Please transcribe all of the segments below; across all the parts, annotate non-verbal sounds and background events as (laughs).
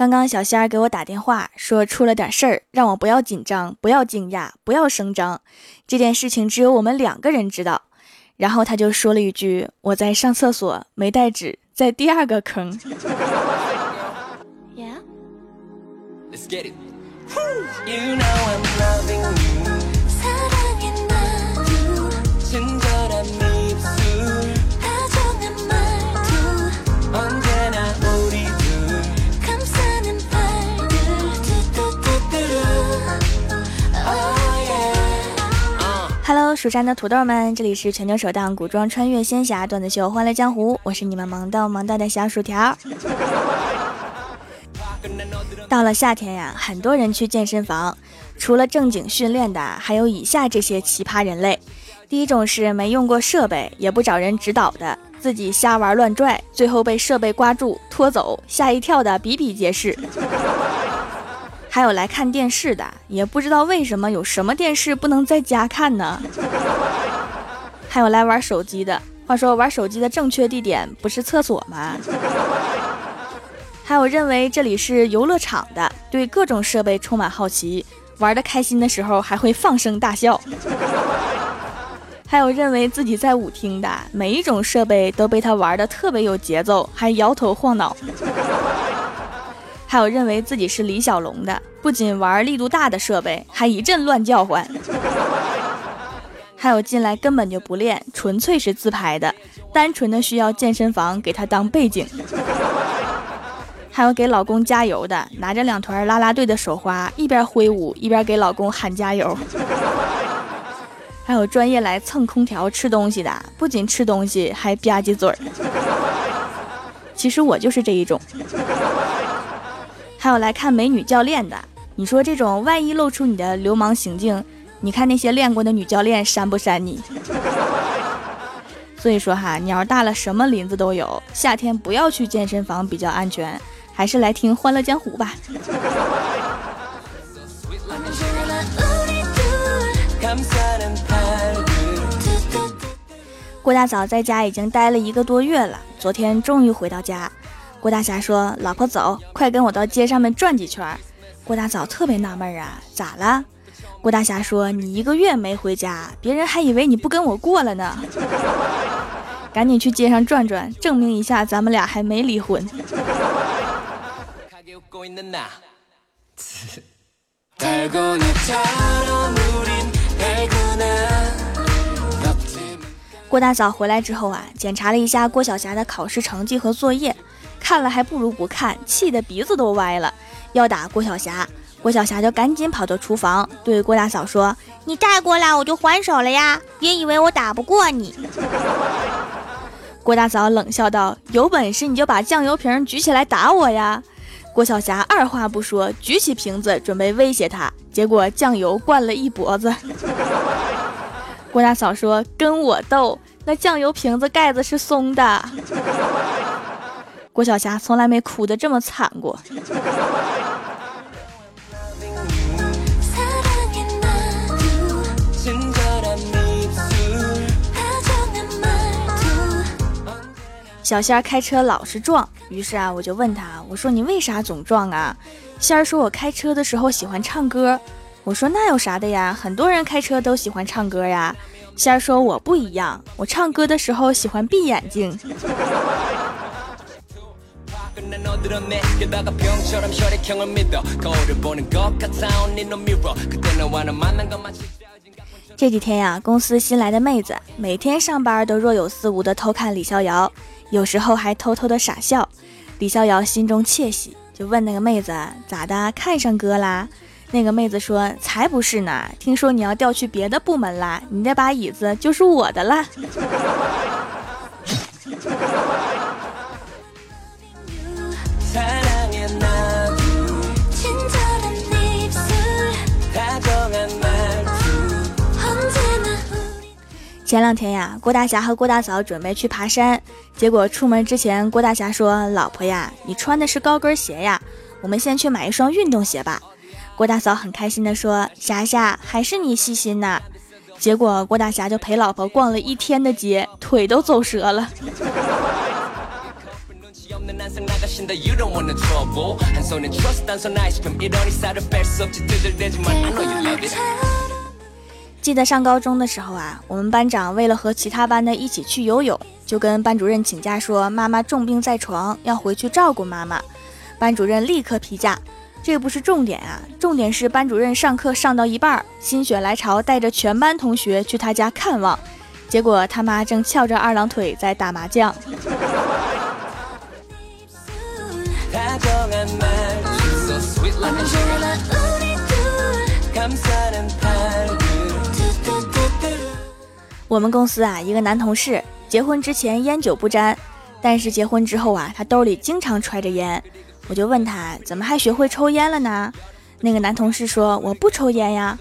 刚刚小仙儿给我打电话说出了点事儿，让我不要紧张，不要惊讶，不要声张。这件事情只有我们两个人知道。然后他就说了一句：“我在上厕所，没带纸，在第二个坑。”蜀山的土豆们，这里是全球首档古装穿越仙侠段子秀《欢乐江湖》，我是你们萌逗萌逗的小薯条。(laughs) 到了夏天呀，很多人去健身房，除了正经训练的，还有以下这些奇葩人类。第一种是没用过设备，也不找人指导的，自己瞎玩乱拽，最后被设备刮住拖走，吓一跳的比比皆是。还有来看电视的，也不知道为什么有什么电视不能在家看呢？(laughs) 还有来玩手机的，话说玩手机的正确地点不是厕所吗？(laughs) 还有认为这里是游乐场的，对各种设备充满好奇，玩的开心的时候还会放声大笑。(laughs) 还有认为自己在舞厅的，每一种设备都被他玩的特别有节奏，还摇头晃脑。还有认为自己是李小龙的，不仅玩力度大的设备，还一阵乱叫唤。还有进来根本就不练，纯粹是自拍的，单纯的需要健身房给他当背景。还有给老公加油的，拿着两团拉拉队的手花，一边挥舞一边给老公喊加油。还有专业来蹭空调吃东西的，不仅吃东西还吧唧嘴儿。其实我就是这一种。还有来看美女教练的，你说这种万一露出你的流氓行径，你看那些练过的女教练扇不扇你？(laughs) 所以说哈，鸟大了什么林子都有，夏天不要去健身房比较安全，还是来听《欢乐江湖》吧。郭大嫂在家已经待了一个多月了，昨天终于回到家。郭大侠说：“老婆走，快跟我到街上面转几圈。”郭大嫂特别纳闷啊，咋了？郭大侠说：“你一个月没回家，别人还以为你不跟我过了呢。赶紧去街上转转，证明一下咱们俩还没离婚。”郭大嫂回来之后啊，检查了一下郭晓霞的考试成绩和作业。看了还不如不看，气得鼻子都歪了，要打郭晓霞。郭晓霞就赶紧跑到厨房，对郭大嫂说：“你再过来我就还手了呀，别以为我打不过你。(laughs) ”郭大嫂冷笑道：“有本事你就把酱油瓶举起来打我呀！”郭晓霞二话不说，举起瓶子准备威胁他，结果酱油灌了一脖子。(laughs) 郭大嫂说：“跟我斗，那酱油瓶子盖子是松的。” (laughs) 郭晓霞从来没哭得这么惨过。小仙儿开车老是撞，于是啊，我就问他，我说你为啥总撞啊？仙儿说我开车的时候喜欢唱歌。我说那有啥的呀？很多人开车都喜欢唱歌呀。仙儿说我不一样，我唱歌的时候喜欢闭眼睛。这几天呀，公司新来的妹子每天上班都若有似无的偷看李逍遥，有时候还偷偷的傻笑。李逍遥心中窃喜，就问那个妹子咋的，看上哥啦？那个妹子说才不是呢，听说你要调去别的部门啦，你那把椅子就是我的了。前两天呀，郭大侠和郭大嫂准备去爬山，结果出门之前，郭大侠说：“老婆呀，你穿的是高跟鞋呀，我们先去买一双运动鞋吧。”郭大嫂很开心的说：“霞霞，还是你细心呐。”结果郭大侠就陪老婆逛了一天的街，腿都走折了。(laughs) 记得上高中的时候啊，我们班长为了和其他班的一起去游泳，就跟班主任请假说妈妈重病在床，要回去照顾妈妈。班主任立刻批假。这不是重点啊，重点是班主任上课上到一半，心血来潮带着全班同学去他家看望，结果他妈正翘着二郎腿在打麻将。我们公司啊，一个男同事结婚之前烟酒不沾，但是结婚之后啊，他兜里经常揣着烟。我就问他怎么还学会抽烟了呢？那个男同事说我不抽烟呀。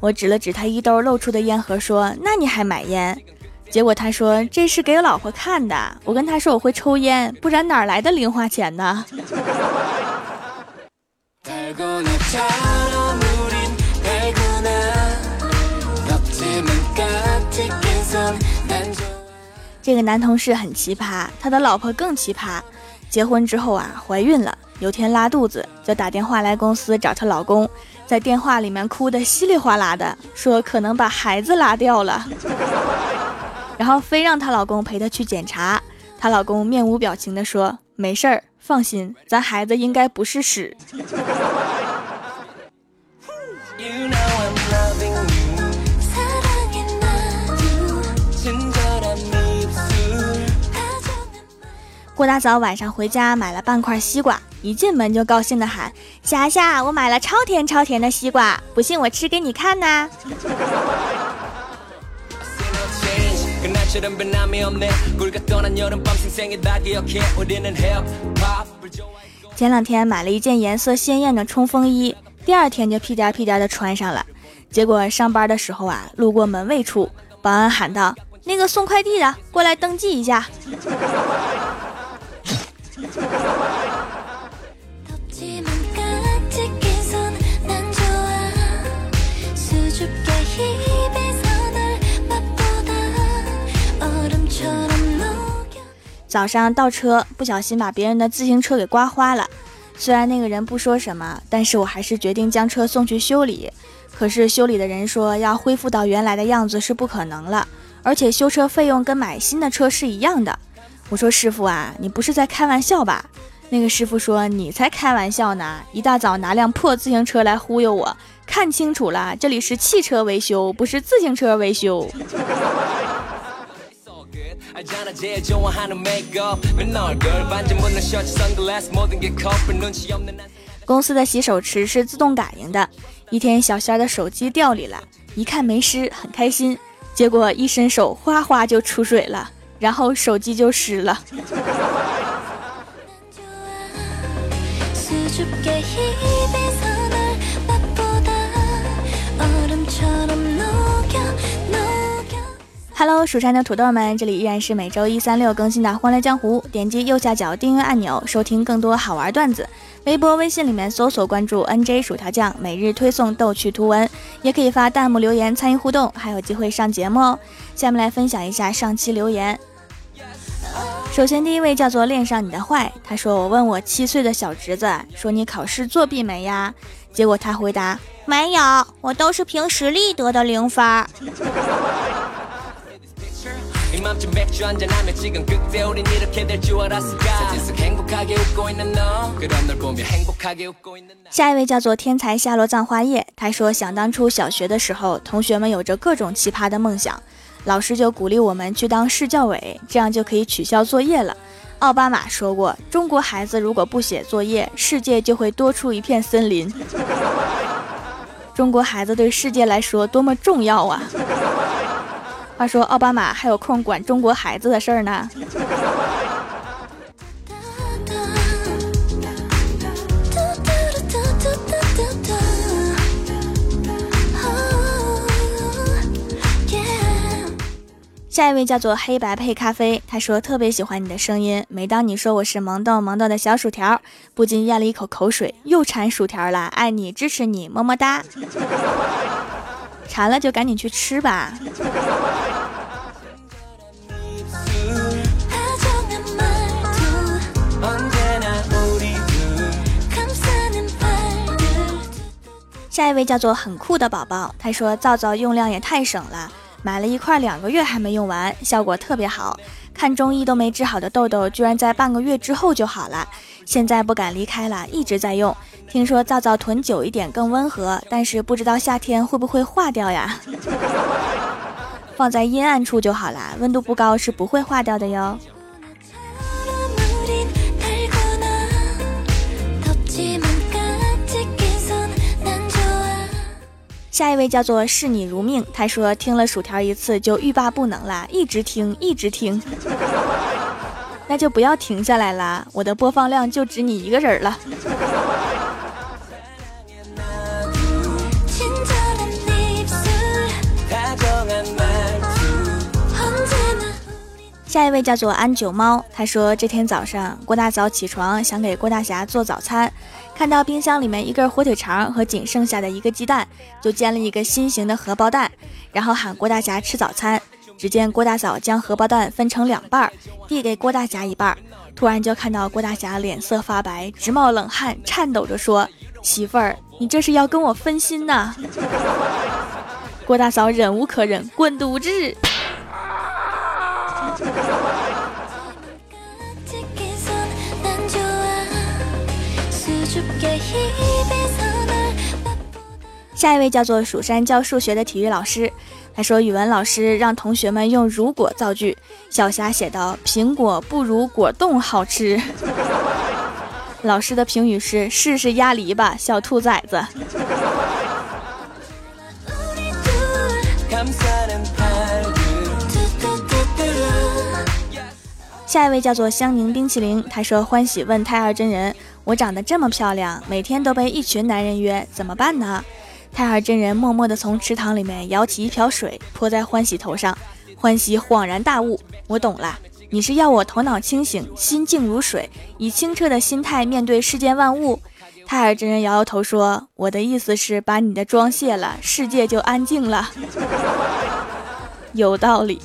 我指了指他衣兜露出的烟盒，说那你还买烟？结果他说这是给老婆看的。我跟他说我会抽烟，不然哪来的零花钱呢？这个男同事很奇葩，他的老婆更奇葩。结婚之后啊，怀孕了。有天拉肚子，就打电话来公司找她老公，在电话里面哭得稀里哗啦的，说可能把孩子拉掉了，然后非让她老公陪她去检查。她老公面无表情的说：“没事儿，放心，咱孩子应该不是屎。”郭大嫂晚上回家买了半块西瓜，一进门就高兴地喊：“霞霞，我买了超甜超甜的西瓜，不信我吃给你看呐！”前两天买了一件颜色鲜艳的冲锋衣，第二天就屁颠屁颠的穿上了。结果上班的时候啊，路过门卫处，保安喊道：“那个送快递的，过来登记一下。”早上倒车，不小心把别人的自行车给刮花了。虽然那个人不说什么，但是我还是决定将车送去修理。可是修理的人说，要恢复到原来的样子是不可能了，而且修车费用跟买新的车是一样的。我说师傅啊，你不是在开玩笑吧？那个师傅说你才开玩笑呢！一大早拿辆破自行车来忽悠我，看清楚了，这里是汽车维修，不是自行车维修。公司的洗手池是自动感应的，一天小仙儿的手机掉里了，一看没湿，很开心，结果一伸手，哗哗就出水了。然后手机就湿了。Hello，蜀山的土豆们，这里依然是每周一、三、六更新的《欢乐江湖》。点击右下角订阅按钮，收听更多好玩段子。微博、微信里面搜索关注 NJ 薯条酱，每日推送逗趣图文，也可以发弹幕留言参与互动，还有机会上节目哦。下面来分享一下上期留言。首先，第一位叫做恋上你的坏，他说：“我问我七岁的小侄子，说你考试作弊没呀？”结果他回答：“没有，我都是凭实力得的零分。(laughs) ”下一位叫做天才夏洛葬花叶，他说：“想当初小学的时候，同学们有着各种奇葩的梦想。”老师就鼓励我们去当市教委，这样就可以取消作业了。奥巴马说过，中国孩子如果不写作业，世界就会多出一片森林。(laughs) 中国孩子对世界来说多么重要啊！话说，奥巴马还有空管中国孩子的事儿呢。下一位叫做黑白配咖啡他说特别喜欢你的声音。每当你说我是萌豆萌豆的小薯条不禁咽了一口口水又馋薯条了爱你支持你么么哒。馋了就赶紧去吃吧。下一位叫做很酷的宝宝他说皂皂用量也太省了买了一块两个月还没用完，效果特别好。看中医都没治好的痘痘，居然在半个月之后就好了。现在不敢离开了，一直在用。听说皂皂囤久一点更温和，但是不知道夏天会不会化掉呀？(laughs) 放在阴暗处就好啦，温度不高是不会化掉的哟。下一位叫做视你如命，他说听了薯条一次就欲罢不能了，一直听一直听，(laughs) 那就不要停下来啦，我的播放量就只你一个人了。下一位叫做安九猫，他说这天早上郭大嫂起床想给郭大侠做早餐，看到冰箱里面一根火腿肠和仅剩下的一个鸡蛋，就煎了一个心形的荷包蛋，然后喊郭大侠吃早餐。只见郭大嫂将荷包蛋分成两半，递给郭大侠一半，突然就看到郭大侠脸色发白，直冒冷汗，颤抖着说：“媳妇儿，你这是要跟我分心呐？”郭大嫂忍无可忍，滚犊子！下一位叫做蜀山教数学的体育老师，他说语文老师让同学们用“如果”造句，小霞写道：“苹果不如果冻好吃。” (laughs) 老师的评语是：“试试鸭梨吧，小兔崽子。” (laughs) 下一位叫做香凝冰淇淋，他说欢喜问太二真人：“我长得这么漂亮，每天都被一群男人约，怎么办呢？”太二真人默默地从池塘里面舀起一瓢水泼在欢喜头上，欢喜恍然大悟：“我懂了，你是要我头脑清醒，心静如水，以清澈的心态面对世间万物。”太二真人摇摇头说：“我的意思是把你的妆卸了，世界就安静了。(laughs) ”有道理。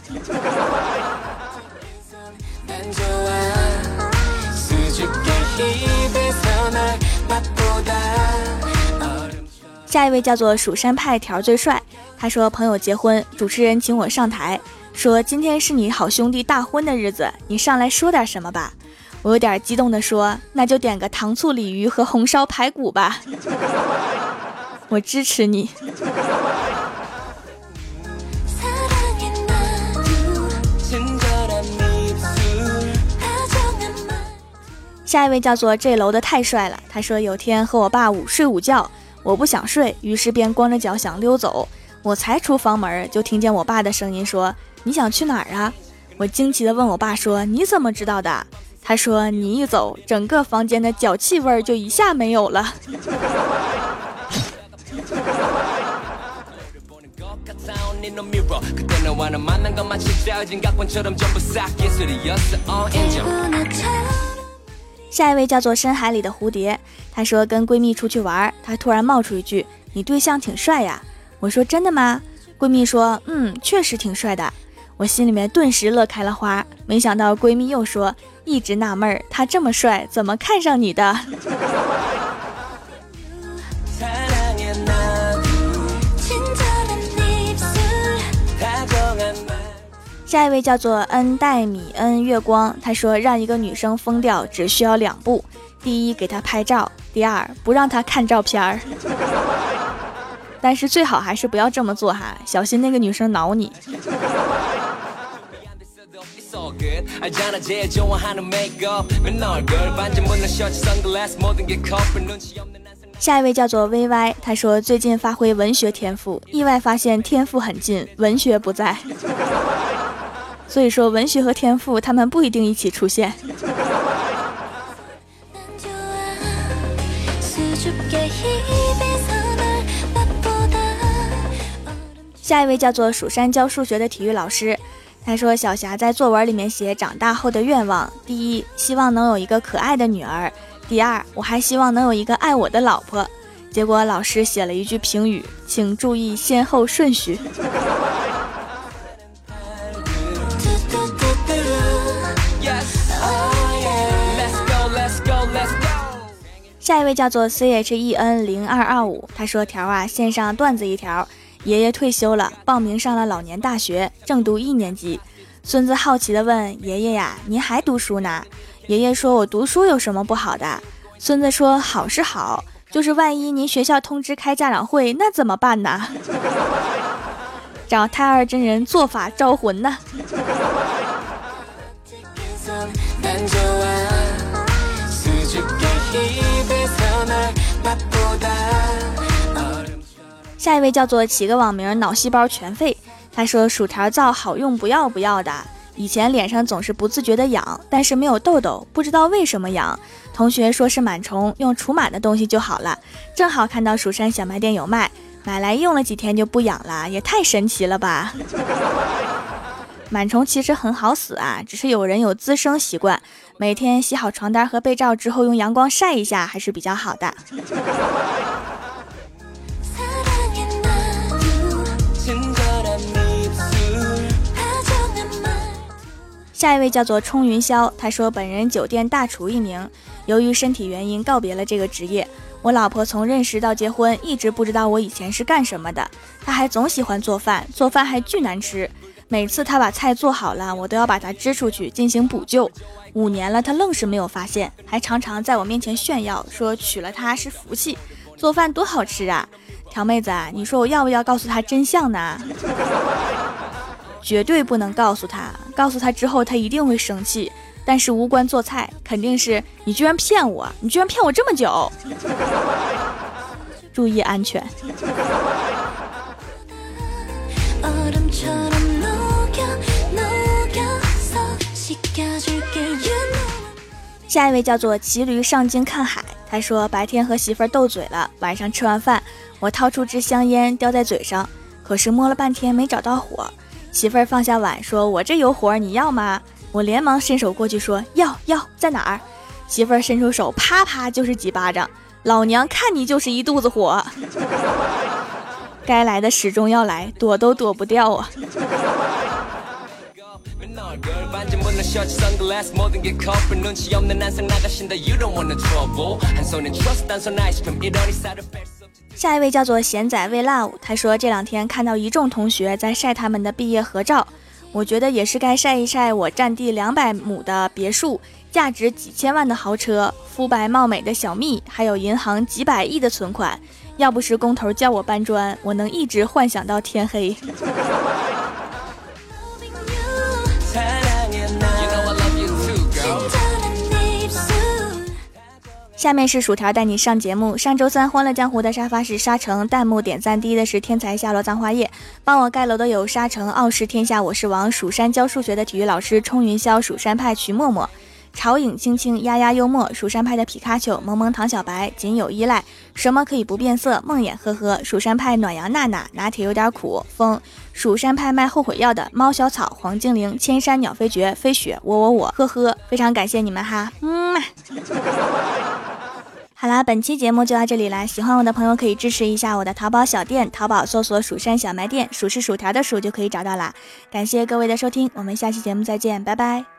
下一位叫做蜀山派条最帅，他说朋友结婚，主持人请我上台，说今天是你好兄弟大婚的日子，你上来说点什么吧。我有点激动的说，那就点个糖醋鲤鱼和红烧排骨吧。(laughs) 我支持你。下一位叫做这楼的太帅了。他说有天和我爸午睡午觉，我不想睡，于是便光着脚想溜走。我才出房门，就听见我爸的声音说：“你想去哪儿啊？”我惊奇地问我爸说：“你怎么知道的？”他说：“你一走，整个房间的脚气味就一下没有了。(laughs) ”下一位叫做深海里的蝴蝶，她说跟闺蜜出去玩，她突然冒出一句：“你对象挺帅呀。”我说：“真的吗？”闺蜜说：“嗯，确实挺帅的。”我心里面顿时乐开了花。没想到闺蜜又说：“一直纳闷儿，他这么帅，怎么看上你的？” (laughs) 下一位叫做恩戴米恩月光，他说让一个女生疯掉只需要两步：第一，给她拍照；第二，不让她看照片儿。(laughs) 但是最好还是不要这么做哈，小心那个女生挠你。下一位叫做 VY，他说最近发挥文学天赋，意外发现天赋很近，文学不在。所以说，文学和天赋，他们不一定一起出现。下一位叫做蜀山教数学的体育老师，他说：“小霞在作文里面写长大后的愿望，第一，希望能有一个可爱的女儿；第二，我还希望能有一个爱我的老婆。”结果老师写了一句评语，请注意先后顺序。下一位叫做 C H E N 零二二五，他说条啊，线上段子一条，爷爷退休了，报名上了老年大学，正读一年级。孙子好奇的问爷爷呀，您还读书呢？爷爷说，我读书有什么不好的？孙子说，好是好，就是万一您学校通知开家长会，那怎么办呢？找太二真人做法招魂呢。下一位叫做起个网名脑细胞全废，他说薯条皂好用不要不要的，以前脸上总是不自觉的痒，但是没有痘痘，不知道为什么痒。同学说是螨虫，用除螨的东西就好了。正好看到蜀山小卖店有卖。买来用了几天就不痒了，也太神奇了吧！螨虫其实很好死啊，只是有人有滋生习惯，每天洗好床单和被罩之后用阳光晒一下还是比较好的。下一位叫做冲云霄，他说本人酒店大厨一名，由于身体原因告别了这个职业。我老婆从认识到结婚，一直不知道我以前是干什么的。她还总喜欢做饭，做饭还巨难吃。每次她把菜做好了，我都要把它支出去进行补救。五年了，她愣是没有发现，还常常在我面前炫耀，说娶了她是福气，做饭多好吃啊！条妹子，你说我要不要告诉她真相呢？绝对不能告诉她，告诉她之后她一定会生气。但是无关做菜，肯定是你居然骗我！你居然骗我这么久！注意安全。下一位叫做骑驴上京看海，他说白天和媳妇儿斗嘴了，晚上吃完饭，我掏出支香烟叼在嘴上，可是摸了半天没找到火。媳妇儿放下碗说：“我这有火，你要吗？”我连忙伸手过去说：“要要在哪儿？”媳妇儿伸出手，啪啪就是几巴掌。老娘看你就是一肚子火，该来的始终要来，躲都躲不掉啊！下一位叫做贤仔为 love，他说这两天看到一众同学在晒他们的毕业合照。我觉得也是该晒一晒我占地两百亩的别墅，价值几千万的豪车，肤白貌美的小蜜，还有银行几百亿的存款。要不是工头叫我搬砖，我能一直幻想到天黑。(laughs) 下面是薯条带你上节目。上周三欢乐江湖的沙发是沙城，弹幕点赞第一的是天才下落葬花叶，帮我盖楼的有沙城傲视天下我是王，蜀山教数学的体育老师冲云霄，蜀山派徐默默，潮影青青丫丫幽默，蜀山派的皮卡丘萌萌糖小白仅有依赖，什么可以不变色？梦魇呵呵，蜀山派暖阳娜娜拿铁有点苦风，蜀山派卖后悔药的猫小草黄精灵千山鸟飞绝飞雪我我我呵呵，非常感谢你们哈，嗯。好啦，本期节目就到这里啦！喜欢我的朋友可以支持一下我的淘宝小店，淘宝搜索“蜀山小卖店”，数是薯条的数就可以找到啦。感谢各位的收听，我们下期节目再见，拜拜。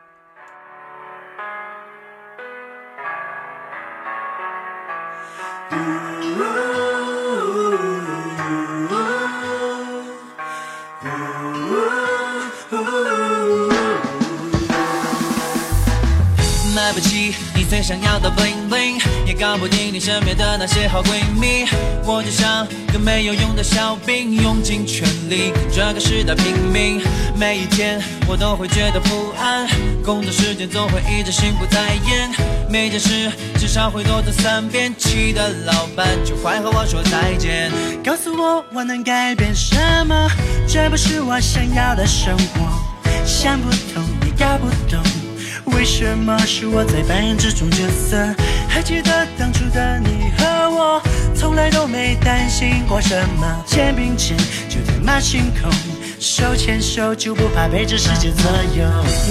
最想要的 bling bling，也搞不定你身边的那些好闺蜜。我就像个没有用的小兵，用尽全力跟这个时代拼命。每一天我都会觉得不安，工作时间总会一直心不在焉。每件事至少会多做三遍，气的老板就快和我说再见。告诉我我能改变什么？这不是我想要的生活。想不通也搞不懂。为什么是我在扮演这种角色？还记得当初的你和我，从来都没担心过什么。肩并肩就天马行空，手牵手就不怕被这世界左右。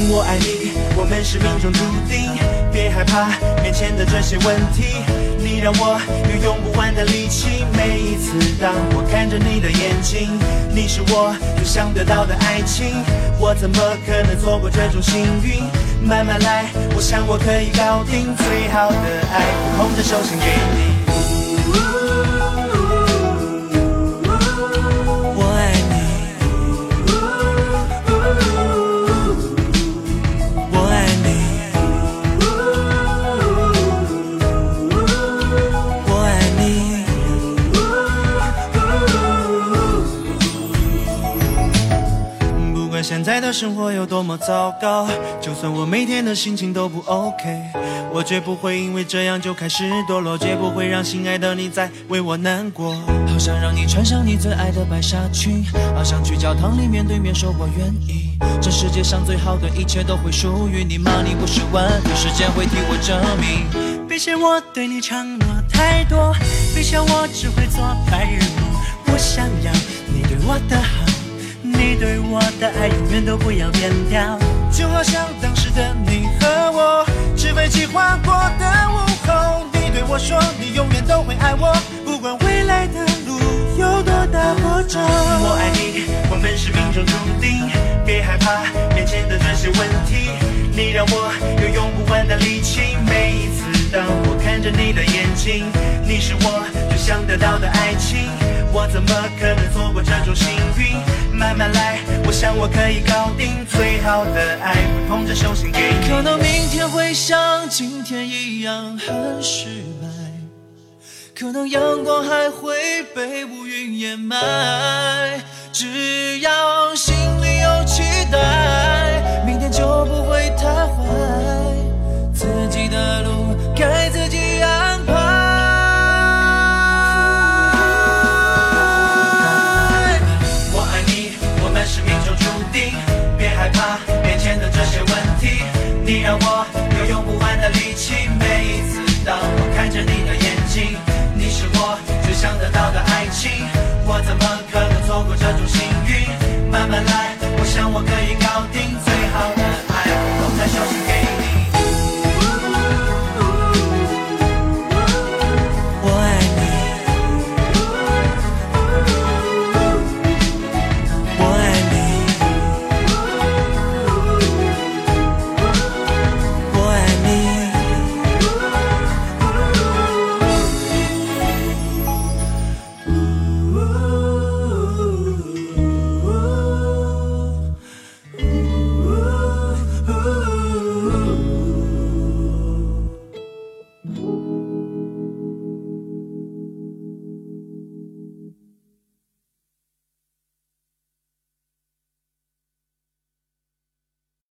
我爱你，我们是命中注定。别害怕面前的这些问题，你让我有用不完的力气。每一次当我看着你的眼睛，你是我最想得到的爱情，我怎么可能错过这种幸运？慢慢来，我想我可以搞定最好的爱，空着手心给你。生活有多么糟糕，就算我每天的心情都不 OK，我绝不会因为这样就开始堕落，绝不会让心爱的你再为我难过。好想让你穿上你最爱的白纱裙，好想去教堂里面对面说我愿意。这世界上最好的一切都会属于你吗？你不是问题，时间会替我证明。别嫌我对你承诺太多，别笑我只会做白日梦。我想要你对我的好。你对我的爱永远都不要变调，就好像当时的你和我，纸飞机划过的午后。你对我说，你永远都会爱我，不管未来的路有多大波折。我爱你，我们是命中注定，别害怕面前的这些问题。你让我有用不完的力气，每一次当我看着你的眼睛，你是我最想得到的爱情。我怎么可能错过这种幸运？慢慢来，我想我可以搞定最好的爱，会捧着手心给你。可能明天会像今天一样很失败，可能阳光还会被乌云掩埋。只要心里有期待，明天就不会。情我怎么可能错过这种幸运？慢慢来我想我可以搞定